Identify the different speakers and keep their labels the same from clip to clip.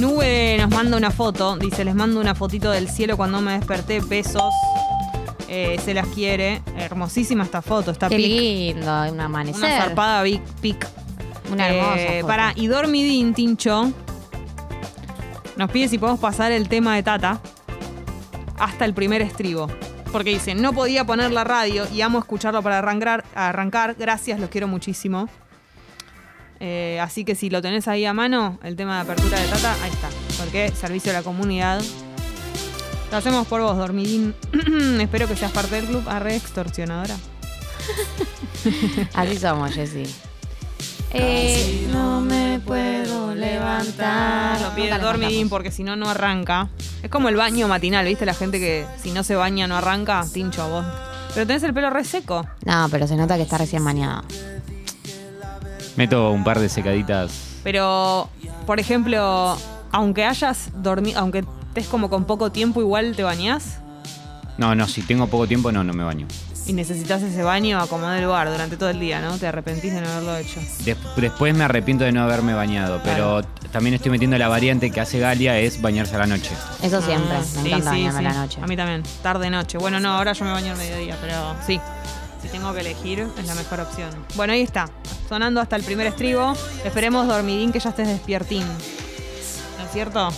Speaker 1: Nube nos manda una foto, dice, les mando una fotito del cielo cuando me desperté, besos. Eh, se las quiere. Hermosísima esta foto, está
Speaker 2: Qué
Speaker 1: pic.
Speaker 2: lindo, un amanecer.
Speaker 1: Una zarpada big pic.
Speaker 2: Una hermosa
Speaker 1: Eh,
Speaker 2: foto.
Speaker 1: Para, y Dormidín, Tincho, nos pide si podemos pasar el tema de Tata hasta el primer estribo. Porque dice, no podía poner la radio y amo escucharlo para arrancar. arrancar. Gracias, los quiero muchísimo. Eh, así que si lo tenés ahí a mano, el tema de apertura de Tata, ahí está. Porque servicio a la comunidad. Lo hacemos por vos, Dormidín. Espero que seas parte del club. Arre extorsionadora.
Speaker 2: Así somos, Jessy. Eh, no me puedo levantar.
Speaker 1: Lo pide Dormidín porque si no, no arranca. Es como el baño matinal, ¿viste? La gente que si no se baña no arranca. Tincho, vos. Pero tenés el pelo reseco.
Speaker 2: No, pero se nota que está recién bañado.
Speaker 3: Meto un par de secaditas.
Speaker 1: Pero, por ejemplo, aunque hayas dormido, aunque estés como con poco tiempo, igual te bañás
Speaker 3: No, no, si tengo poco tiempo, no, no me baño.
Speaker 1: y necesitas ese baño, acomodar el lugar durante todo el día, ¿no? Te arrepentís de no haberlo hecho.
Speaker 3: Des- después me arrepiento de no haberme bañado, pero también estoy metiendo la variante que hace Galia, es bañarse a la noche.
Speaker 2: Eso siempre.
Speaker 1: Ah,
Speaker 2: me
Speaker 1: sí,
Speaker 2: encanta
Speaker 1: sí,
Speaker 2: bañarme a
Speaker 1: sí.
Speaker 2: la noche.
Speaker 1: A mí también, tarde-noche. Bueno, no, ahora yo me baño al mediodía, pero sí. Si tengo que elegir, es la mejor opción. Bueno, ahí está. Sonando hasta el primer estribo. Esperemos, dormidín, que ya estés despiertín. ¿No es cierto?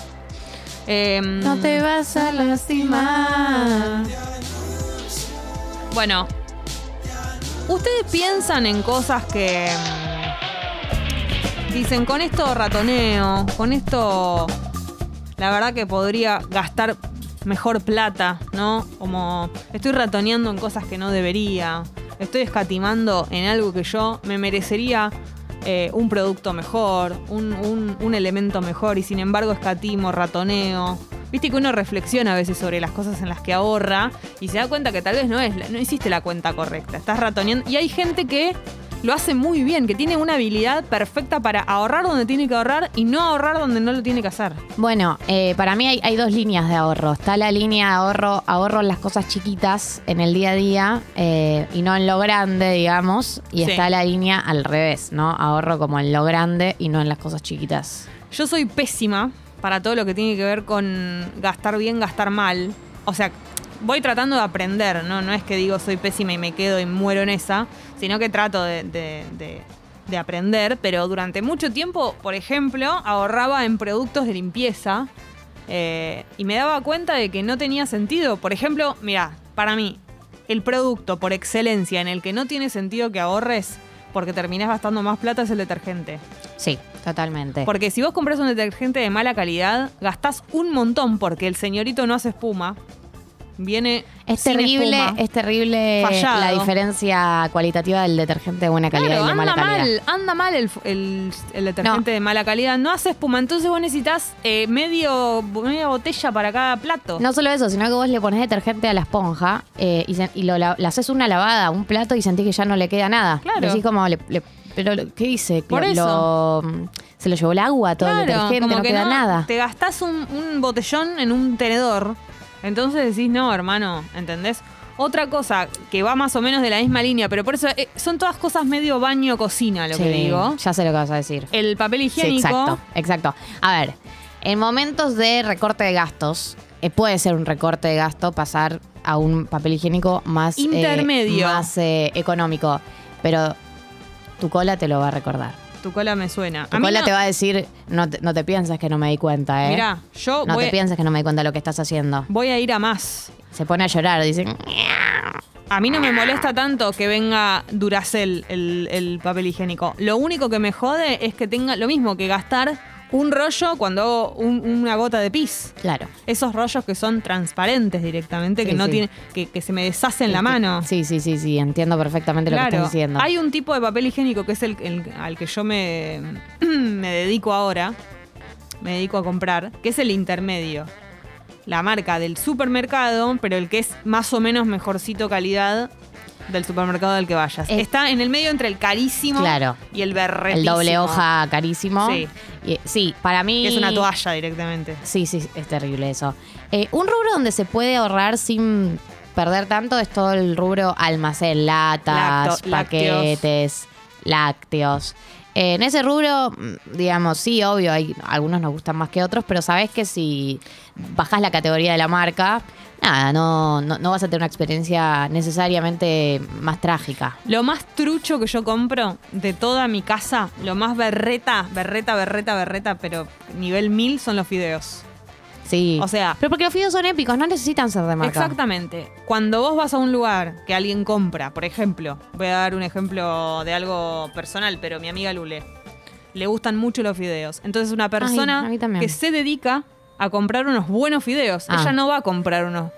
Speaker 1: Em,
Speaker 2: No te vas a lastimar.
Speaker 1: Bueno, ustedes piensan en cosas que mm, dicen, con esto ratoneo, con esto la verdad que podría gastar mejor plata, ¿no? Como estoy ratoneando en cosas que no debería, estoy escatimando en algo que yo me merecería eh, un producto mejor, un, un- elemento mejor y sin embargo escatimo, ratoneo. Viste que uno reflexiona a veces sobre las cosas en las que ahorra y se da cuenta que tal vez no es, no hiciste la cuenta correcta, estás ratoneando. Y hay gente que lo hace muy bien, que tiene una habilidad perfecta para ahorrar donde tiene que ahorrar y no ahorrar donde no lo tiene que hacer.
Speaker 2: Bueno, eh, para mí hay, hay dos líneas de ahorro. Está la línea de ahorro, ahorro en las cosas chiquitas en el día a día eh, y no en lo grande, digamos. Y
Speaker 1: Sí.
Speaker 2: está la línea al revés, ¿no? Ahorro como en lo grande y no en las cosas chiquitas.
Speaker 1: Yo soy pésima para todo lo que tiene que ver con gastar bien, gastar mal. O sea, voy tratando de aprender, ¿no? No es que digo soy pésima y me quedo y muero en esa, sino que trato de, de- de- de aprender. Pero durante mucho tiempo, por ejemplo, ahorraba en productos de limpieza eh, y me daba cuenta de que no tenía sentido. Por ejemplo, mira, para mí, el producto por excelencia en el que no tiene sentido que ahorres porque terminás gastando más plata es el detergente.
Speaker 2: Sí, totalmente.
Speaker 1: Porque si vos compras un detergente de mala calidad, gastás un montón porque el señorito no hace espuma. Viene.
Speaker 2: Es
Speaker 1: sin
Speaker 2: terrible,
Speaker 1: espuma.
Speaker 2: es terrible
Speaker 1: Fallado.
Speaker 2: la diferencia cualitativa del detergente de buena calidad
Speaker 1: Claro,
Speaker 2: y de mala calidad.
Speaker 1: mal, anda mal el, el- el detergente
Speaker 2: No.
Speaker 1: de mala calidad. No hace espuma, entonces vos necesitas eh, medio, media botella para cada plato.
Speaker 2: No solo eso, sino que vos le pones detergente a la esponja eh, y, se- y lo, la- le haces una lavada, un plato y sentís que ya no le queda nada.
Speaker 1: Claro.
Speaker 2: Decís como, le- le- pero ¿qué dice?
Speaker 1: Por
Speaker 2: Lo-
Speaker 1: eso.
Speaker 2: lo- se lo llevó el agua, todo el detergente, no
Speaker 1: que
Speaker 2: queda nada.
Speaker 1: Te gastás un, un botellón en un tenedor. Entonces decís, no, hermano, ¿entendés? Otra cosa que va más o menos de la misma línea, pero por eso eh, son todas cosas medio baño-cocina, lo
Speaker 2: Sí,
Speaker 1: que digo.
Speaker 2: Ya sé lo que vas a decir.
Speaker 1: El papel
Speaker 2: Sí,
Speaker 1: higiénico.
Speaker 2: exacto, exacto. A ver, en momentos de recorte de gastos, eh, puede ser un recorte de gasto pasar a un papel higiénico más eh,
Speaker 1: Intermedio.
Speaker 2: más económico, pero tu cola te lo va a recordar.
Speaker 1: Tu cola me suena.
Speaker 2: Tu
Speaker 1: A mí
Speaker 2: cola
Speaker 1: no-
Speaker 2: te va a decir, no te, no te pienses que no me di cuenta, ¿eh?
Speaker 1: Mirá, yo
Speaker 2: no
Speaker 1: voy,
Speaker 2: te pienses que no me di cuenta de lo que estás haciendo.
Speaker 1: voy a ir a más.
Speaker 2: Se pone a llorar, dice,
Speaker 1: A mí no me molesta tanto que venga Duracell el, el papel higiénico. Lo único que me jode es que tenga lo mismo que gastar un rollo cuando hago un- una gota de pis.
Speaker 2: claro.
Speaker 1: Esos rollos que son transparentes directamente, que
Speaker 2: Sí,
Speaker 1: no
Speaker 2: sí.
Speaker 1: tiene, que, que se me deshacen la mano.
Speaker 2: Sí, sí, sí, sí, entiendo perfectamente lo que
Speaker 1: Claro,
Speaker 2: estás diciendo.
Speaker 1: hay un tipo de papel higiénico que es el, el- al que yo me, me dedico ahora, me dedico a comprar, que es el intermedio. La marca del supermercado, pero el que es más o menos mejorcito calidad del supermercado del que vayas.
Speaker 2: Es-
Speaker 1: Está en el medio entre el carísimo
Speaker 2: Claro.
Speaker 1: y el berretísimo.
Speaker 2: El doble hoja carísimo.
Speaker 1: Sí.
Speaker 2: Y- sí, para mí...
Speaker 1: Es una toalla directamente.
Speaker 2: Sí, sí, es terrible eso. Eh, un rubro donde se puede ahorrar sin perder tanto es todo el rubro almacén, latas,
Speaker 1: Lacto-
Speaker 2: paquetes, lácteos. Eh, en ese rubro, mm, digamos, sí, obvio, hay algunos nos gustan más que otros, pero sabes que si bajas la categoría de la marca, nada, no, no, no vas a tener una experiencia necesariamente más trágica.
Speaker 1: Lo más trucho que yo compro de toda mi casa, lo más berreta, berreta, berreta, berreta, pero nivel 1000 son los fideos.
Speaker 2: Sí.
Speaker 1: O sea-
Speaker 2: Pero porque los fideos son épicos, no necesitan ser de marca.
Speaker 1: Exactamente. Cuando vos vas a un lugar que alguien compra, por ejemplo, voy a dar un ejemplo de algo personal, pero mi amiga Lule, le gustan mucho los fideos. Entonces una persona que se dedica a comprar unos buenos fideos.
Speaker 2: Ah.
Speaker 1: Ella no va a comprar unos.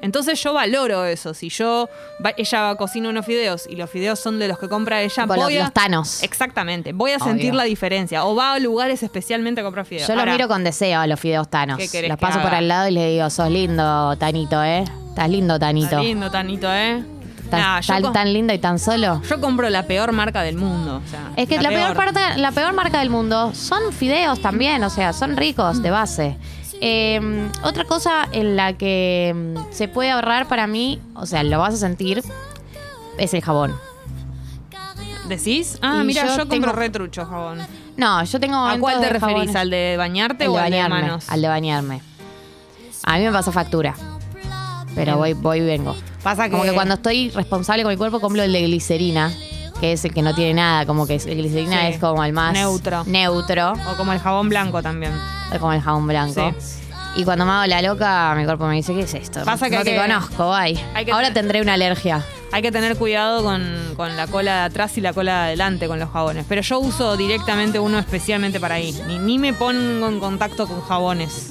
Speaker 1: Entonces yo valoro eso. Si yo va- ella va a cocinar unos fideos y los fideos son de los que compra ella,
Speaker 2: Tipo los-
Speaker 1: a,
Speaker 2: los tanos.
Speaker 1: Exactamente. Voy a
Speaker 2: Obvio.
Speaker 1: sentir la diferencia. O va a lugares especialmente a comprar fideos.
Speaker 2: Yo lo
Speaker 1: Ahora,
Speaker 2: miro con deseo a los fideos tanos.
Speaker 1: ¿Qué querés
Speaker 2: Los paso por al lado y le digo, sos lindo, Tanito, ¿eh? Estás lindo, Tanito.
Speaker 1: Está lindo, Tanito, ¿eh?
Speaker 2: Estás
Speaker 1: Nah,
Speaker 2: tan, tan lindo y tan solo.
Speaker 1: Yo compro la peor marca del mundo. o sea,
Speaker 2: Es que la, peor. parte, la peor marca del mundo son fideos también, o sea, son ricos de base. Eh, otra cosa en la que mm, se puede ahorrar para mí, o sea, lo vas a sentir, es el jabón.
Speaker 1: ¿Decís? Ah,
Speaker 2: Y
Speaker 1: mira,
Speaker 2: yo
Speaker 1: yo, compro
Speaker 2: tengo-
Speaker 1: retrucho jabón.
Speaker 2: No, yo tengo
Speaker 1: ¿A cuál te referís?
Speaker 2: jabones.
Speaker 1: ¿Al de bañarte
Speaker 2: Al
Speaker 1: o
Speaker 2: de
Speaker 1: al de
Speaker 2: bañarme,
Speaker 1: manos?
Speaker 2: al de bañarme. A mí me pasa factura. Pero voy, voy y vengo.
Speaker 1: Pasa que,
Speaker 2: Como que cuando estoy responsable con mi cuerpo, compro el de glicerina, que es el que no tiene nada, como que el glicerina
Speaker 1: Sí.
Speaker 2: es como el más
Speaker 1: Neutro.
Speaker 2: neutro,
Speaker 1: O como el jabón blanco también.
Speaker 2: es como el jabón blanco. Y cuando me hago la loca, mi cuerpo me dice, ¿qué es esto?
Speaker 1: Pasa que
Speaker 2: no
Speaker 1: hay
Speaker 2: te
Speaker 1: que-
Speaker 2: conozco, ay.
Speaker 1: hay que
Speaker 2: Ahora tendré una alergia.
Speaker 1: Hay que tener cuidado con, con la cola de atrás y la cola de adelante con los jabones. Pero yo uso directamente uno especialmente para ahí. Ni, ni me pongo en contacto con jabones.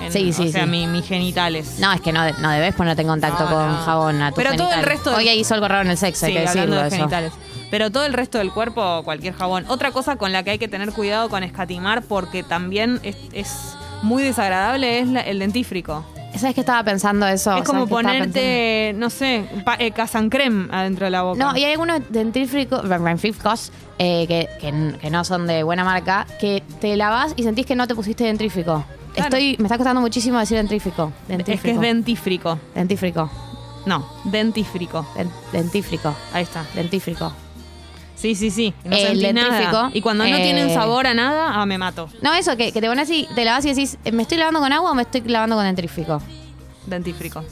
Speaker 1: En-
Speaker 2: Sí, sí,
Speaker 1: O sea,
Speaker 2: sí.
Speaker 1: mi- mis genitales.
Speaker 2: No, es que no, no debes ponerte en contacto
Speaker 1: No,
Speaker 2: con
Speaker 1: no.
Speaker 2: jabón a tu
Speaker 1: Pero todo el resto de-
Speaker 2: Hoy hizo algo raro en el sexo, hay que
Speaker 1: hablando
Speaker 2: decirlo
Speaker 1: de
Speaker 2: eso.
Speaker 1: genitales. Pero todo el resto del cuerpo, cualquier jabón. Otra cosa con la que hay que tener cuidado con escatimar, porque también es, es muy desagradable, es la- el dentífrico.
Speaker 2: ¿Sabes qué estaba pensando eso?
Speaker 1: es como
Speaker 2: ¿Sabes qué estaba
Speaker 1: ponerte, no sé, pa- eh, casancrem adentro de la boca.
Speaker 2: No, y hay algunos dentífricos, dentífricos eh, que, que- que no son de buena marca, que te lavas y sentís que no te pusiste dentrífico.
Speaker 1: Claro.
Speaker 2: Estoy, me está costando muchísimo decir dentrífico.
Speaker 1: es
Speaker 2: Dentífrico.
Speaker 1: que es dentífrico.
Speaker 2: dentífrico.
Speaker 1: No, dentífrico.
Speaker 2: Den- dentífrico.
Speaker 1: Ahí está.
Speaker 2: Dentífrico.
Speaker 1: Sí, sí, sí. No
Speaker 2: El
Speaker 1: nada.
Speaker 2: dentífrico,
Speaker 1: Y cuando no
Speaker 2: eh,
Speaker 1: tienen sabor a nada, ah, me mato.
Speaker 2: No, eso, que, que te pones así, te lavas y decís, ¿me estoy lavando con agua o me estoy lavando con dentrífico?
Speaker 1: Dentífrico.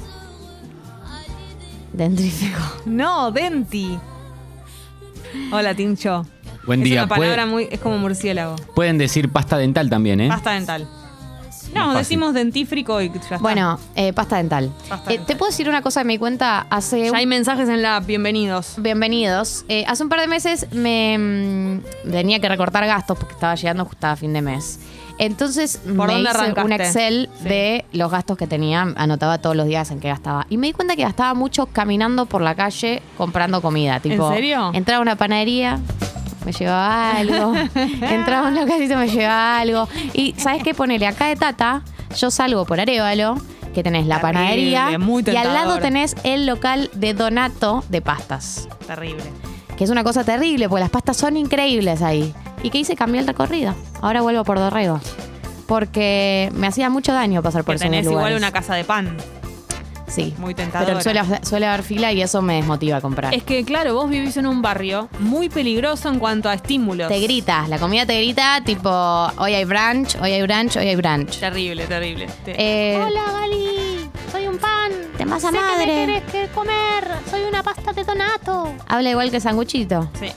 Speaker 2: Dentrífico.
Speaker 1: No, denti. Hola, Tincho.
Speaker 3: Buen
Speaker 1: es
Speaker 3: día.
Speaker 1: una palabra
Speaker 3: Puede-
Speaker 1: muy. Es como murciélago.
Speaker 3: pueden decir pasta dental también, ¿eh?
Speaker 1: Pasta dental. No, decimos dentífrico y ya está.
Speaker 2: Bueno, eh, pasta dental.
Speaker 1: Pasta
Speaker 2: Eh,
Speaker 1: dental.
Speaker 2: ¿Te puedo decir una cosa de mi cuenta? Hace
Speaker 1: ya
Speaker 2: un
Speaker 1: hay mensajes en la. Bienvenidos.
Speaker 2: Bienvenidos. Eh, hace un par de meses me mm, tenía que recortar gastos porque estaba llegando justo a fin de mes. Entonces
Speaker 1: ¿Por
Speaker 2: me
Speaker 1: dónde
Speaker 2: hice
Speaker 1: arrancaste?
Speaker 2: un Excel
Speaker 1: Sí.
Speaker 2: de los gastos que tenía, anotaba todos los días en que gastaba. Y me di cuenta que gastaba mucho caminando por la calle comprando comida. Tipo,
Speaker 1: serio?
Speaker 2: Entraba a una panadería, me llevaba algo. entraba a un localito, me llevaba algo. Y ¿sabes qué? Ponele acá de Tata, yo salgo por Arevalo, que tenés la
Speaker 1: Terrible,
Speaker 2: panadería,
Speaker 1: muy
Speaker 2: y al lado
Speaker 1: tentador.
Speaker 2: tenés el local de Donato de pastas
Speaker 1: Terrible.
Speaker 2: que es una cosa terrible, porque las pastas son increíbles ahí. ¿Y qué hice? Cambié el recorrido. Ahora vuelvo por Dorrego. Porque me hacía mucho daño pasar por
Speaker 1: Que
Speaker 2: esos
Speaker 1: tenés igual una casa de pan.
Speaker 2: Sí.
Speaker 1: Muy tentadora.
Speaker 2: Pero suele, suele haber fila y eso me desmotiva a comprar.
Speaker 1: Es que, claro, vos vivís en un barrio muy peligroso en cuanto a estímulos.
Speaker 2: Te grita, la comida te grita, tipo, hoy hay brunch, hoy hay brunch, hoy hay brunch.
Speaker 1: Terrible, terrible. Te-
Speaker 2: Eh,
Speaker 4: Hola Gali, soy un pan.
Speaker 2: De masa
Speaker 4: sé que
Speaker 2: madre.
Speaker 4: me querés que comer. Soy una pasta de donato.
Speaker 2: habla igual que sanguchito.
Speaker 1: Sí.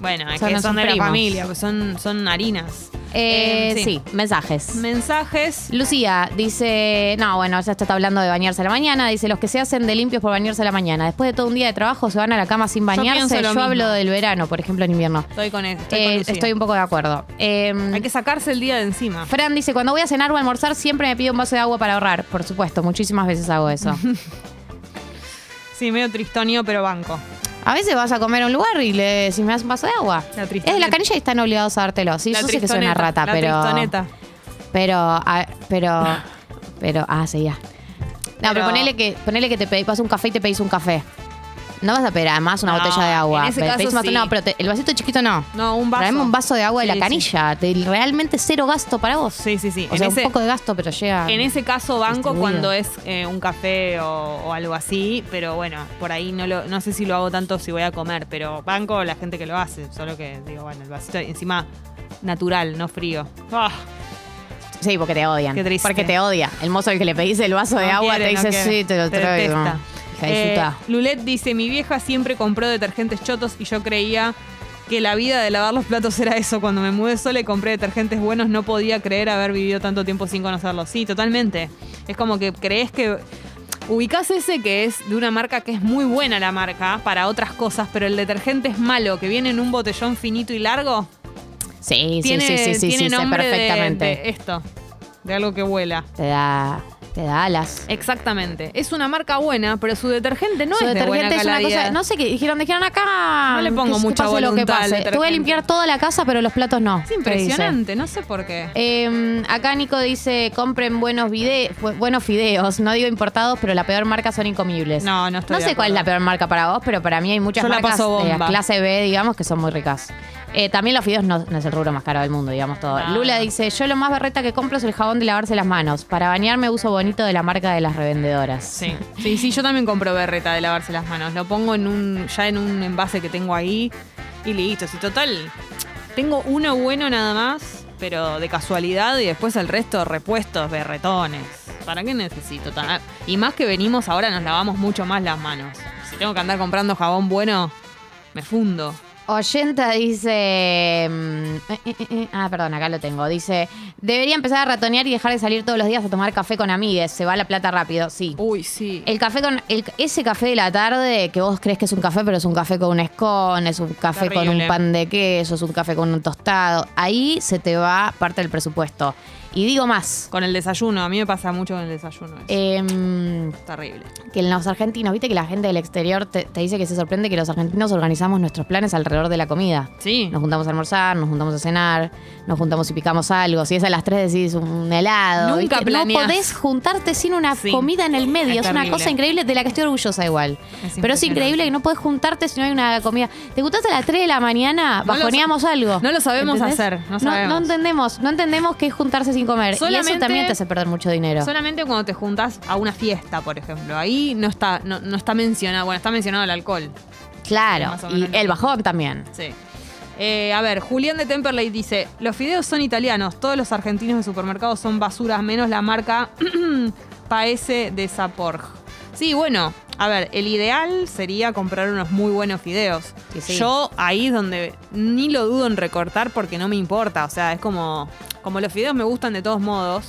Speaker 1: Bueno, es
Speaker 2: Son
Speaker 1: que son de
Speaker 2: primos.
Speaker 1: la familia, pues son, son harinas.
Speaker 2: Eh,
Speaker 1: Eh,
Speaker 2: sí. mensajes.
Speaker 1: Mensajes.
Speaker 2: Lucía dice, no, bueno, ya está hablando de bañarse a la mañana, dice, los que se hacen de limpios por bañarse a la mañana, después de todo un día de trabajo se van a la cama sin
Speaker 1: pienso
Speaker 2: bañarse,
Speaker 1: lo
Speaker 2: yo,
Speaker 1: mismo.
Speaker 2: hablo del verano, por ejemplo, en invierno.
Speaker 1: Estoy con esto. Estoy,
Speaker 2: Eh,
Speaker 1: Lucía.
Speaker 2: estoy un poco de acuerdo. Eh,
Speaker 1: Hay que sacarse el día de encima.
Speaker 2: Fran dice, cuando voy a cenar o a almorzar siempre me pido un vaso de agua para ahorrar. Por supuesto, muchísimas veces hago eso.
Speaker 1: Sí, medio tristonio, pero banco.
Speaker 2: A veces vas a comer a un lugar y le decís, me das un vaso de agua.
Speaker 1: La
Speaker 2: es de la canilla y están obligados a dártelo. Sí,
Speaker 1: La
Speaker 2: yo sé que soy una rata,
Speaker 1: la
Speaker 2: pero...
Speaker 1: tristoneta.
Speaker 2: Pero, ah, pero, pero, ah, sí, ya. No, pero,
Speaker 1: Pero-
Speaker 2: ponele que, ponele que te pedís, vas a un café y te pedís un café. No vas a pedir además una
Speaker 1: No,
Speaker 2: botella de agua.
Speaker 1: en ese
Speaker 2: Pe-
Speaker 1: caso
Speaker 2: pedís
Speaker 1: sí.
Speaker 2: No, pero te- el vasito chiquito no.
Speaker 1: No, un vaso.
Speaker 2: Traeme un vaso de agua de
Speaker 1: Sí,
Speaker 2: la
Speaker 1: sí.
Speaker 2: canilla. Te- realmente cero gasto para vos.
Speaker 1: Sí, sí, sí.
Speaker 2: O
Speaker 1: En
Speaker 2: sea,
Speaker 1: ese-
Speaker 2: un poco de gasto, pero llega.
Speaker 1: En ese caso banco
Speaker 2: Distribuido.
Speaker 1: cuando es eh, un café o, o algo así, pero bueno, por ahí no lo, no sé si lo hago tanto si voy a comer, pero banco la gente que lo hace, solo que digo, bueno, el vasito encima natural, no frío. Ah,
Speaker 2: Sí, porque te odian.
Speaker 1: Qué triste.
Speaker 2: Porque te odia. El mozo al que le pedís el vaso de
Speaker 1: no
Speaker 2: agua
Speaker 1: quiere,
Speaker 2: te
Speaker 1: no
Speaker 2: dice,
Speaker 1: quiere.
Speaker 2: sí, te lo traigo.
Speaker 1: detesta. Eh. Lulet dice, mi vieja siempre compró detergentes chotos y yo creía que la vida de lavar los platos era eso. Cuando me mudé sola y compré detergentes buenos, no podía creer haber vivido tanto tiempo sin conocerlos. Sí, totalmente. Es como que crees que... Ubicás ese que es de una marca que es muy buena la marca para otras cosas, pero el detergente es malo, que viene en un botellón finito y largo.
Speaker 2: Sí, sí,
Speaker 1: tiene
Speaker 2: sí, sí, sí,
Speaker 1: tiene
Speaker 2: sí,
Speaker 1: nombre
Speaker 2: perfectamente.
Speaker 1: de esto, de algo que vuela.
Speaker 2: Te da, te da alas.
Speaker 1: Exactamente. Es una marca buena, pero su detergente no
Speaker 2: Su
Speaker 1: es de buena
Speaker 2: detergente es una
Speaker 1: calidad.
Speaker 2: cosa. No sé qué dijeron, dijeron acá.
Speaker 1: No le pongo
Speaker 2: que- que
Speaker 1: mucha
Speaker 2: pase lo que
Speaker 1: voluntad al
Speaker 2: pase. A
Speaker 1: detergente.
Speaker 2: limpiar toda la casa, pero los platos no.
Speaker 1: Es
Speaker 2: te
Speaker 1: impresionante, no sé por qué.
Speaker 2: Eh, acá Nico dice, compren buenos vide- bu- buenos fideos. No digo importados, pero la peor marca son incomibles.
Speaker 1: No, no estoy
Speaker 2: No
Speaker 1: de
Speaker 2: sé cuál es
Speaker 1: acuerdo.
Speaker 2: la peor marca para vos, pero para mí hay muchas
Speaker 1: Yo la
Speaker 2: marcas
Speaker 1: paso
Speaker 2: de la
Speaker 1: bomba.
Speaker 2: clase B, digamos, que son muy ricas. Eh, también los fideos no, no es el rubro más caro del mundo, digamos todo. Lula dice, yo lo más berreta que compro es el jabón de lavarse las manos. Para bañarme uso bonito de la marca de las revendedoras.
Speaker 1: Sí, sí, sí, yo también compro berreta de lavarse las manos. Lo pongo en un, ya en un envase que tengo ahí y listo. Si total, tengo uno bueno nada más, pero de casualidad y después el resto repuestos, berretones. ¿Para qué necesito tan? Y más que venimos ahora nos lavamos mucho más las manos. Si tengo que andar comprando jabón bueno, me fundo.
Speaker 2: Oyenta dice. mm, eh, eh, eh, ah, perdón, acá lo tengo. Dice: Debería empezar a ratonear y dejar de salir todos los días a tomar café con amigues. Se va la plata rápido. Sí.
Speaker 1: Uy, sí.
Speaker 2: El café con. el- ese café de la tarde que vos crees que es un café, pero es un café con un escón, es un café con un pan de queso, es un café con un tostado. Ahí se te va parte del presupuesto. Y digo más.
Speaker 1: Con el desayuno, a mí me pasa mucho con el desayuno. eso.
Speaker 2: em,
Speaker 1: Terrible.
Speaker 2: que en los argentinos, viste que la gente del exterior te, te dice que se sorprende que los argentinos organizamos nuestros planes alrededor de la comida.
Speaker 1: Sí.
Speaker 2: Nos juntamos a almorzar, nos juntamos a cenar, nos juntamos y picamos algo. Si es a las 3 decís un helado.
Speaker 1: Nunca.
Speaker 2: No podés juntarte sin una
Speaker 1: Sí.
Speaker 2: comida en el medio.
Speaker 1: Es
Speaker 2: Es, una cosa increíble de la que estoy orgullosa igual. Pero es increíble que no podés juntarte si no hay una comida. ¿Te juntaste a las 3 de la mañana?
Speaker 1: No
Speaker 2: Bajoneamos algo.
Speaker 1: no lo sabemos hacer, no sabemos.
Speaker 2: No, entendemos. No entendemos qué es juntarse sin comer. y eso también te hace perder mucho dinero.
Speaker 1: Solamente cuando te juntas a una fiesta, por ejemplo. Ahí no está, no, no está mencionado, bueno, está mencionado el alcohol.
Speaker 2: Claro. Y el bajón también.
Speaker 1: Sí. Eh, a ver, Julián de Temperley dice, los fideos son italianos, todos los argentinos de supermercados son basuras, menos la marca Paese de Saporg. Sí, bueno, a ver, el ideal sería comprar unos muy buenos fideos.
Speaker 2: Sí, sí.
Speaker 1: Yo ahí es donde ni lo dudo en recortar porque no me importa, o sea, es como, como los fideos me gustan de todos modos.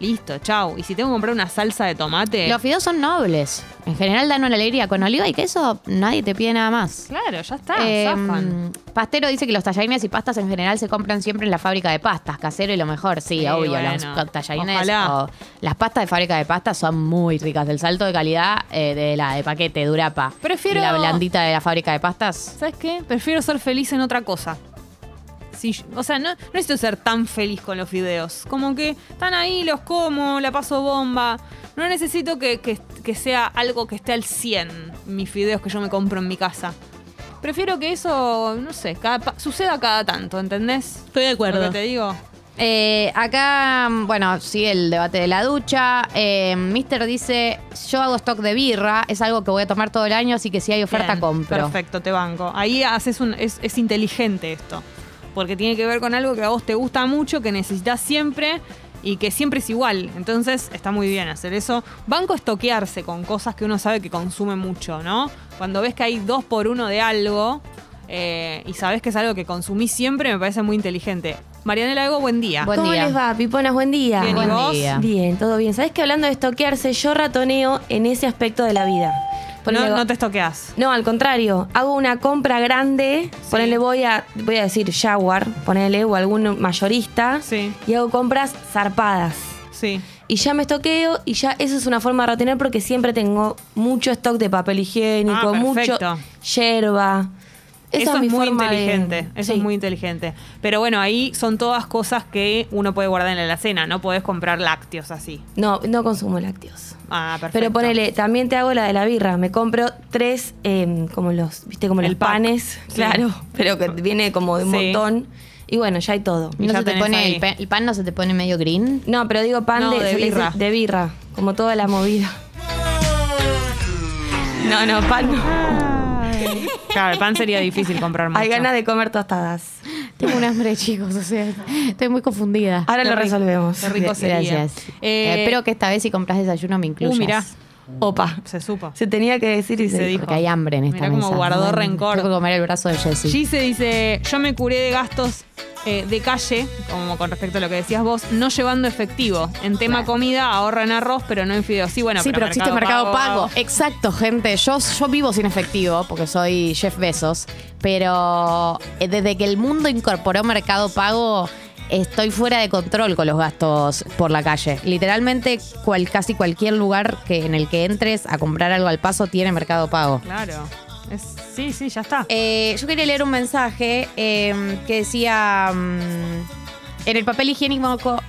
Speaker 1: Listo, chau. Y si tengo que comprar una salsa de tomate...
Speaker 2: Los fideos son nobles. En general dan una alegría. Con oliva y queso nadie te pide nada más.
Speaker 1: Claro, ya está,
Speaker 2: Eh,
Speaker 1: zafan.
Speaker 2: Pastero dice que los tallarines y pastas en general se compran siempre en la fábrica de pastas, casero y lo mejor, sí, obvio.
Speaker 1: bueno,
Speaker 2: los tallarines o las pastas de fábrica de pastas son muy ricas. El salto de calidad eh, de la de paquete, Durapa.
Speaker 1: Prefiero-
Speaker 2: la blandita de la fábrica de pastas.
Speaker 1: ¿Sabes qué? Prefiero ser feliz en otra cosa. O sea, no, no necesito ser tan feliz con los fideos. Como que están ahí, los como, la paso bomba. No necesito que, que- que sea algo que esté al 100, mis fideos que yo me compro en mi casa. Prefiero que eso, no sé, cada suceda cada tanto, ¿entendés?
Speaker 5: Estoy de
Speaker 1: Lo
Speaker 5: acuerdo.
Speaker 1: que te digo.
Speaker 2: Eh, acá, mm, bueno, sigue el debate de la ducha. Eh, Mister dice, yo hago stock de birra, es algo que voy a tomar todo el año, así que si hay oferta
Speaker 1: Bien,
Speaker 2: compro.
Speaker 1: Perfecto, te banco. Ahí haces un. Es, es inteligente esto. Porque tiene que ver con algo que a vos te gusta mucho, que necesitas siempre y que siempre es igual. Entonces está muy bien hacer eso. Banco estoquearse con cosas que uno sabe que consume mucho, ¿no? Cuando ves que hay dos por uno de algo eh, y sabes que es algo que consumís siempre, me parece muy inteligente. Marianela Ego, buen día.
Speaker 2: Buen
Speaker 5: ¿Cómo
Speaker 2: día.
Speaker 5: les va, piponas? Buen día.
Speaker 1: Bien, ¿y
Speaker 2: Buen
Speaker 1: vos?
Speaker 2: día.
Speaker 5: Bien, todo bien. ¿Sabes que hablando de estoquearse, yo ratoneo en ese aspecto de la vida? Ponele-
Speaker 1: no, no te estoqueas.
Speaker 5: No, al contrario, hago una compra grande, ponele voy a, voy a decir Jaguar, ponele, o algún mayorista,
Speaker 1: Sí.
Speaker 5: y hago compras zarpadas.
Speaker 1: Sí.
Speaker 5: Y ya me estoqueo y ya eso es una forma de retener porque siempre tengo mucho stock de papel higiénico,
Speaker 1: Ah,
Speaker 5: mucho yerba. Esa
Speaker 1: Eso
Speaker 5: es
Speaker 1: muy
Speaker 5: de-
Speaker 1: inteligente, eso
Speaker 5: sí.
Speaker 1: es muy inteligente. Pero bueno, ahí son todas cosas que uno puede guardar en la alacena, no podés comprar lácteos así.
Speaker 5: No, no consumo lácteos.
Speaker 1: Ah, perfecto.
Speaker 5: Pero ponele, también te hago la de la birra. Me compro tres, eh, como los, viste, como
Speaker 1: El
Speaker 5: los
Speaker 1: pack.
Speaker 5: panes,
Speaker 1: Sí.
Speaker 5: claro, pero que viene como de un
Speaker 1: Sí.
Speaker 5: montón. Y bueno, ya hay todo.
Speaker 2: ¿Y no
Speaker 1: ya
Speaker 2: se te pone el, pe- el pan no se te pone medio green?
Speaker 5: No, pero digo pan
Speaker 1: No,
Speaker 5: de,
Speaker 1: birra.
Speaker 5: de birra, como toda la movida. No, no, pan no.
Speaker 1: Claro, el pan sería difícil comprar mucho.
Speaker 5: Hay ganas de comer tostadas.
Speaker 2: Tengo un hambre, chicos, o sea, estoy muy confundida.
Speaker 5: Ahora
Speaker 1: Qué
Speaker 5: lo
Speaker 1: rico.
Speaker 5: resolvemos.
Speaker 1: Qué rico sería.
Speaker 2: Gracias.
Speaker 1: Eh,
Speaker 2: Eh, espero que esta vez si compras desayuno me
Speaker 1: Uh,
Speaker 2: incluyas.
Speaker 1: mirá,
Speaker 5: Opa.
Speaker 1: se supo.
Speaker 5: Se tenía que decir y
Speaker 1: Se
Speaker 5: se,
Speaker 1: dijo.
Speaker 2: Porque hay hambre en esta
Speaker 1: Mirá
Speaker 2: mesa.
Speaker 1: guardó
Speaker 2: Bueno,
Speaker 1: rencor.
Speaker 2: Tengo que comer el brazo de Jessie.
Speaker 1: Gise dice, yo me curé de gastos eh, de calle, como con respecto a lo que decías vos, no llevando efectivo. En tema comida ahorra en arroz, pero no en fideos. Sí, bueno,
Speaker 2: sí, pero existe Mercado Pago. Exacto, gente. Yo, yo vivo sin efectivo porque soy Jeff Bezos. Pero eh, desde que el mundo incorporó Mercado Pago, estoy fuera de control con los gastos por la calle. Literalmente, cual, casi cualquier lugar que, en el que entres a comprar algo al paso tiene Mercado Pago.
Speaker 1: Claro. Es- sí, sí, ya está.
Speaker 2: Eh, yo quería leer un mensaje eh, que decía. mm, en el papel higiénico.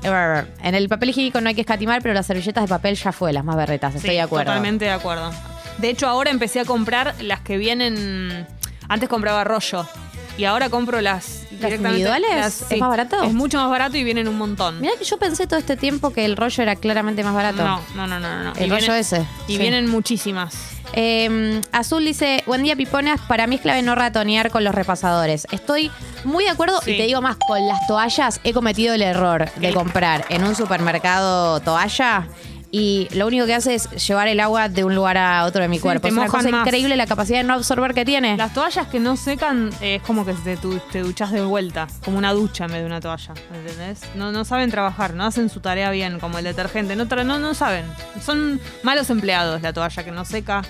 Speaker 2: En el papel higiénico no hay que escatimar, pero las servilletas de papel ya fue, las más berretas. Estoy
Speaker 1: Sí,
Speaker 2: de acuerdo.
Speaker 1: Totalmente de acuerdo. De hecho, ahora empecé a comprar las que vienen. Antes compraba rollo. Y ahora compro las.
Speaker 2: Individuales? ¿Es más barato?
Speaker 1: Es mucho más barato y vienen un montón.
Speaker 2: Mira que yo pensé todo este tiempo que el rollo era claramente más barato.
Speaker 1: No, no, no, no. no.
Speaker 2: El
Speaker 1: Y
Speaker 2: rollo
Speaker 1: vienen-
Speaker 2: ese.
Speaker 1: Y
Speaker 2: Sí.
Speaker 1: vienen muchísimas.
Speaker 2: Eh, Azul dice, buen día Piponas, para mí es clave no ratonear con los repasadores. Estoy muy de acuerdo
Speaker 1: Sí.
Speaker 2: y te digo más, con las toallas he cometido el error de comprar en un supermercado toalla y lo único que hace es llevar el agua de un lugar a otro de mi
Speaker 1: Sí,
Speaker 2: cuerpo. Es una cosa
Speaker 1: más.
Speaker 2: increíble la capacidad de no absorber que tiene.
Speaker 1: Las toallas que no secan eh, es como que te, te duchas de vuelta, como una ducha en vez de una toalla, ¿entendés? No, no saben trabajar, no hacen su tarea bien, como el detergente, no, no, no saben. Son malos empleados la toalla que no seca.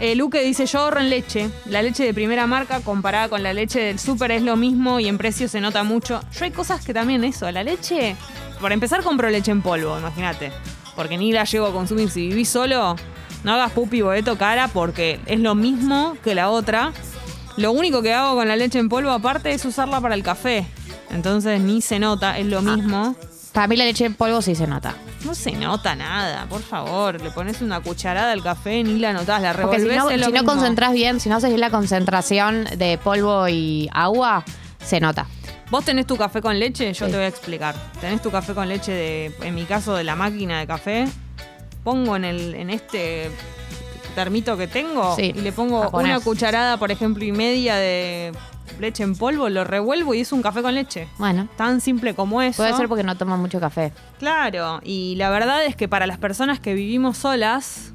Speaker 1: Eh, Luque dice, yo ahorro en leche. La leche de primera marca comparada con la leche del súper es lo mismo y en precio se nota mucho. Yo hay cosas que también eso, la leche... Por empezar compro leche en polvo, imagínate. Porque ni la llego a consumir. Si vivís solo, no hagas pupi boeto cara porque es lo mismo que la otra. Lo único que hago con la leche en polvo aparte es usarla para el café. Entonces ni se nota, es lo mismo.
Speaker 2: Para mí la leche en polvo sí se nota.
Speaker 1: No se nota nada, por favor. Le pones una cucharada al café, ni la notás, la
Speaker 2: Porque
Speaker 1: revolvés.
Speaker 2: si no, si no concentrás bien, si no haces la concentración de polvo y agua, se nota.
Speaker 1: ¿Vos tenés tu café con leche? Yo
Speaker 2: Sí.
Speaker 1: te voy a explicar. Tenés tu café con leche de, en mi caso, de la máquina de café. Pongo en el, en este termito que tengo
Speaker 2: Sí,
Speaker 1: y le pongo una cucharada, por ejemplo, y media de leche en polvo, lo revuelvo y es un café con leche.
Speaker 2: Bueno,
Speaker 1: Tan simple como eso.
Speaker 2: puede ser porque no tomas mucho café.
Speaker 1: Claro, y la verdad es que para las personas que vivimos solas,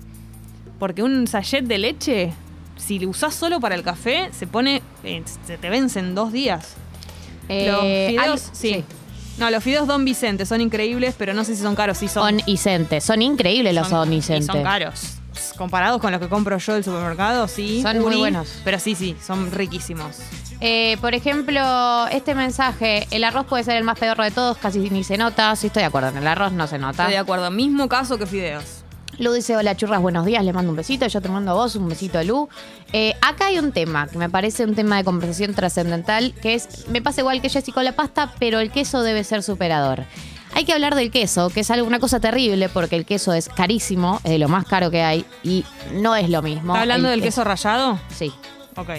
Speaker 1: porque un sachet de leche, si lo usás solo para el café, se pone, eh, se te vence en dos días. Los
Speaker 2: Eh,
Speaker 1: fideos,
Speaker 2: al-
Speaker 1: sí. No, los fideos Don Vicente son increíbles, pero no sé si son caros. Sí son.
Speaker 2: Onicente. Son increíbles los
Speaker 1: son- y. Son caros. Comparados con los que compro yo del supermercado, sí.
Speaker 2: Son muy buenos.
Speaker 1: Pero sí, sí, son riquísimos.
Speaker 2: Eh, por ejemplo, este mensaje, el arroz puede ser el más pedorro de todos, casi ni se nota. Sí estoy de acuerdo, en el arroz no se nota.
Speaker 1: Estoy de acuerdo. Mismo caso que fideos.
Speaker 2: Lu dice, hola churras, buenos días, le mando un besito, yo te mando a vos un besito, Lu. Eh, acá hay un tema que me parece un tema de conversación trascendental, que es, me pasa igual que Jessy con la pasta, pero el queso debe ser superador. Hay que hablar del queso, que es algo, una cosa terrible, porque el queso es carísimo, es de lo más caro que hay, y no es lo mismo.
Speaker 1: ¿Está hablando
Speaker 2: El
Speaker 1: del queso rallado?
Speaker 2: Sí.
Speaker 1: Ok.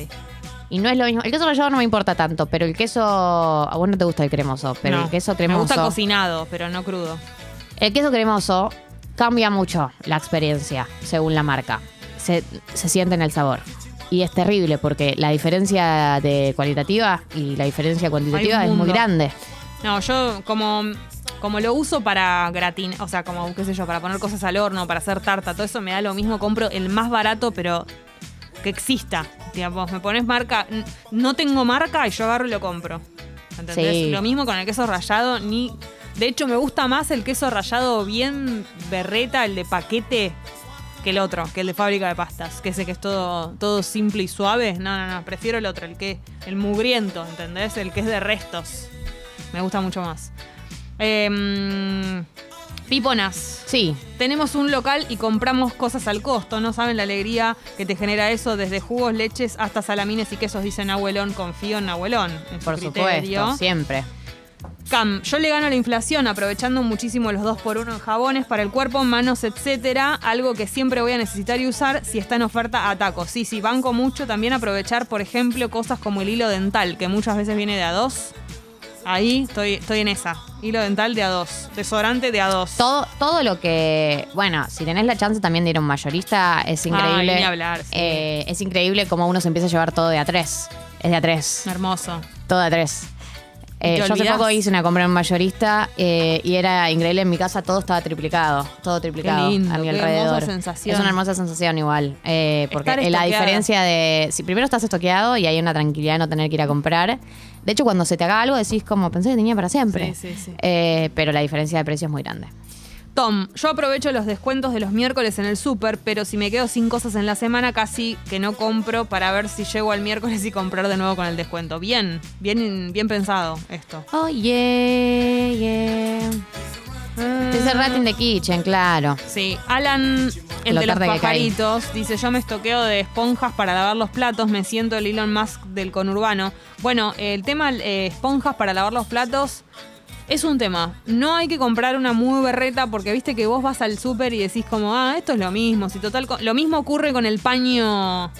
Speaker 2: Y no es lo mismo. El queso rallado no me importa tanto, pero el queso. A vos no te gusta el cremoso, pero
Speaker 1: No.
Speaker 2: el queso cremoso.
Speaker 1: Me gusta cocinado, pero no crudo.
Speaker 2: El queso cremoso cambia mucho la experiencia según la marca. Se, se siente en el sabor. Y es terrible porque la diferencia de cualitativa y la diferencia cuantitativa es muy grande.
Speaker 1: No, yo como, como lo uso para gratinar, o sea, como, qué sé yo, para poner cosas al horno, para hacer tarta, todo eso me da lo mismo. Compro el más barato, pero que exista. Digamos, me pones marca, no tengo marca y yo agarro y lo compro. ¿Entendés?
Speaker 2: Sí.
Speaker 1: Lo mismo con el queso rallado, ni. De hecho, me gusta más el queso rallado bien berreta, el de paquete, que el otro, que el de fábrica de pastas, que ese que es todo, todo simple y suave. No, no, no, prefiero el otro, el que, el mugriento, ¿entendés? El que es de restos. Me gusta mucho más. Em, Piponas.
Speaker 2: Sí.
Speaker 1: Tenemos un local y compramos cosas al costo. No saben la alegría que te genera eso, desde jugos, leches hasta salamines y quesos, dice Nahuelón. Confío en su
Speaker 2: Por
Speaker 1: criterio.
Speaker 2: supuesto, siempre.
Speaker 1: Cam, yo le gano la inflación aprovechando muchísimo los 2 por 1 en jabones para el cuerpo, manos, etcétera. Algo que siempre voy a necesitar y usar si está en oferta a tacos. Sí, sí, banco mucho también aprovechar, por ejemplo, cosas como el hilo dental, que muchas veces viene de a dos. Ahí estoy, estoy en esa. Hilo dental de a dos. Desodorante de a dos.
Speaker 2: Todo, todo lo que. Bueno, si tenés la chance también de ir a un mayorista, es increíble.
Speaker 1: ni hablar, sí.
Speaker 2: Eh, es increíble cómo uno se empieza a llevar todo de a tres. Es de a tres.
Speaker 1: Hermoso.
Speaker 2: Todo de a tres. Eh,
Speaker 1: ¿Y te
Speaker 2: yo hace poco hice una compra en un mayorista eh, y era increíble. En mi casa todo estaba triplicado. Todo triplicado
Speaker 1: lindo,
Speaker 2: a mi
Speaker 1: qué
Speaker 2: alrededor.
Speaker 1: hermosa sensación.
Speaker 2: Es una hermosa sensación igual. eh, porque
Speaker 1: Estar
Speaker 2: la diferencia de. Si primero estás estoqueado y hay una tranquilidad de no tener que ir a comprar. De hecho, cuando se te haga algo decís como pensé que tenía para siempre.
Speaker 1: Sí, sí, sí.
Speaker 2: Eh, pero la diferencia de precio es muy grande.
Speaker 1: Tom, yo aprovecho los descuentos de los miércoles en el súper, pero si me quedo sin cosas en la semana, casi que no compro para ver si llego al miércoles y comprar de nuevo con el descuento. Bien, bien, bien pensado esto.
Speaker 2: Oh, yeah, yeah. Es el Rat in the Kitchen, claro.
Speaker 1: Sí, Alan, el
Speaker 2: Lo
Speaker 1: de los pajaritos, dice, yo me estoqueo de esponjas para lavar los platos, me siento el Elon Musk del conurbano. Bueno, el tema eh, esponjas para lavar los platos es un tema. No hay que comprar una muy berreta porque viste que vos vas al súper y decís como, ah, esto es lo mismo. Si total, lo mismo ocurre con el paño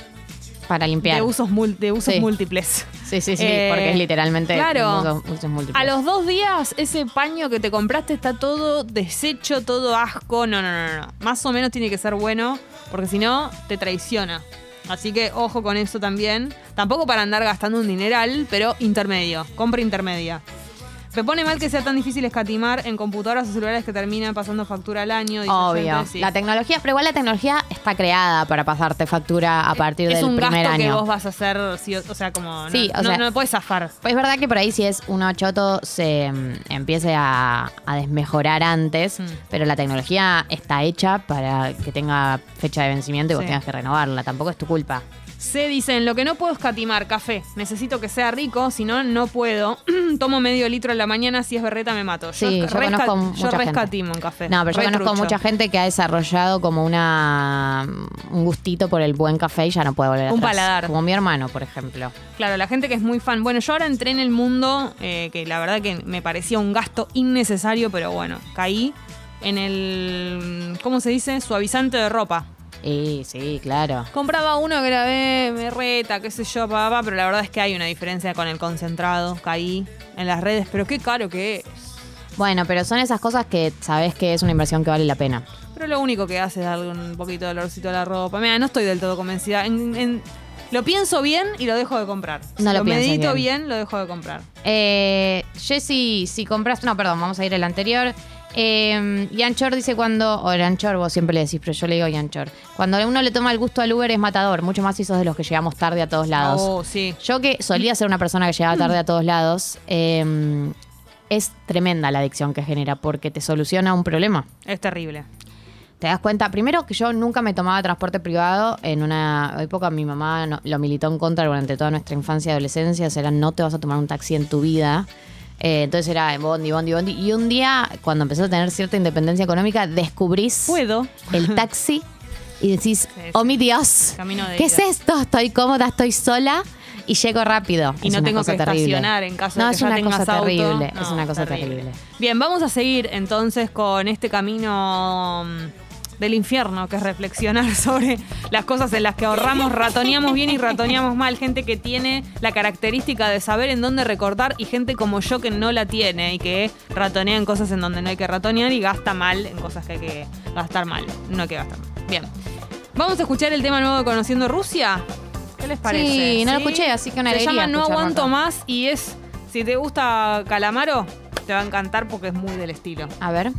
Speaker 2: Para limpiar.
Speaker 1: de usos, mul- de usos
Speaker 2: Sí.
Speaker 1: múltiples.
Speaker 2: Sí, sí, sí,
Speaker 1: Eh,
Speaker 2: porque es literalmente
Speaker 1: claro.
Speaker 2: usos- usos múltiples.
Speaker 1: A los dos días, ese paño que te compraste está todo deshecho, todo asco. No, no, no, no. Más o menos tiene que ser bueno, porque si no, te traiciona. Así que ojo con eso también. Tampoco para andar gastando un dineral, pero intermedio. Compra intermedia. Me pone mal que sea tan difícil escatimar en computadoras o celulares que terminan pasando factura al año. dice
Speaker 2: Obvio.
Speaker 1: gente, sí.
Speaker 2: La tecnología, pero igual la tecnología está creada para pasarte factura a partir
Speaker 1: es
Speaker 2: del
Speaker 1: un
Speaker 2: primer
Speaker 1: gasto que
Speaker 2: año.
Speaker 1: vos vas a hacer, sí, o sea, como. No,
Speaker 2: Sí, o
Speaker 1: no,
Speaker 2: sea-
Speaker 1: no puedes zafar.
Speaker 2: Pues es verdad que por ahí si es uno choto se mm, empiece a, a desmejorar antes,
Speaker 1: Mm.
Speaker 2: pero la tecnología está hecha para que tenga fecha de vencimiento y vos
Speaker 1: Sí.
Speaker 2: tengas que renovarla. Tampoco es tu culpa.
Speaker 1: Se dicen, lo que no puedo escatimar, café. Necesito que sea rico, si no, no puedo. Tomo medio litro en la mañana, si es berreta me mato.
Speaker 2: Sí, yo conozco
Speaker 1: yo
Speaker 2: mucha gente.
Speaker 1: en café.
Speaker 2: No, pero yo conozco
Speaker 1: trucho.
Speaker 2: mucha gente que ha desarrollado como una un gustito por el buen café y ya no puede volver
Speaker 1: Un
Speaker 2: atrás.
Speaker 1: paladar.
Speaker 2: Como mi hermano, por ejemplo.
Speaker 1: Claro, la gente que es muy fan. Bueno, yo ahora entré en el mundo, eh, que la verdad que me parecía un gasto innecesario, pero bueno, caí en el, ¿cómo se dice? Suavizante de ropa.
Speaker 2: Y sí, claro.
Speaker 1: Compraba uno que era eh, me reta, qué sé yo, papá, pero la verdad es que hay una diferencia con el concentrado. Caí en las redes, pero qué caro que es.
Speaker 2: Bueno, pero son esas cosas que sabes que es una inversión que vale la pena.
Speaker 1: Pero lo único que hace es darle un poquito de olorcito a la ropa. Mira, no estoy del todo convencida. En- en- lo pienso bien y lo dejo de comprar.
Speaker 2: No lo pienses
Speaker 1: medito
Speaker 2: bien.
Speaker 1: bien. lo dejo de comprar.
Speaker 2: Eh, Jessy, si compras. No, perdón, vamos a ir al anterior. Eh, Yanchor dice cuando. O Yanchor, vos siempre le decís, pero yo le digo Yanchor. Cuando uno le toma el gusto al Uber es matador, mucho más si sos de los que llegamos tarde a todos lados.
Speaker 1: Oh, sí.
Speaker 2: Yo que solía ser una persona que llegaba tarde a todos lados, eh, es tremenda la adicción que genera porque te soluciona un problema.
Speaker 1: Es terrible.
Speaker 2: Te das cuenta, primero que yo nunca me tomaba transporte privado. En una época mi mamá no- lo militó en contra durante toda nuestra infancia y adolescencia. O sea, no te vas a tomar un taxi en tu vida. Eh, entonces era bondi, bondi, bondi. Y un día, cuando empezó a tener cierta independencia económica, descubrís
Speaker 1: Puedo.
Speaker 2: el taxi y decís,
Speaker 1: sí.
Speaker 2: oh mi Dios, ¿qué es esto? Estoy cómoda, estoy sola y llego rápido.
Speaker 1: Y
Speaker 2: Es
Speaker 1: no tengo que
Speaker 2: terrible.
Speaker 1: estacionar en caso
Speaker 2: no,
Speaker 1: de que
Speaker 2: es
Speaker 1: ya
Speaker 2: una
Speaker 1: tengas
Speaker 2: cosa
Speaker 1: auto.
Speaker 2: terrible,
Speaker 1: No,
Speaker 2: es una cosa terrible.
Speaker 1: Bien, vamos a seguir entonces con este camino mm, del infierno, que es reflexionar sobre las cosas en las que ahorramos, ratoneamos bien y ratoneamos mal. Gente que tiene la característica de saber en dónde recortar y gente como yo que no la tiene y que ratonea en cosas en donde no hay que ratonear y gasta mal en cosas que hay que gastar mal. No hay que gastar mal. Bien. Vamos a escuchar el tema nuevo de Conociendo Rusia. ¿Qué les parece?
Speaker 2: Sí, no lo escuché, así que una
Speaker 1: Se llama No aguanto más y es, si te gusta Calamaro, te va a encantar porque es muy del estilo.
Speaker 2: A ver.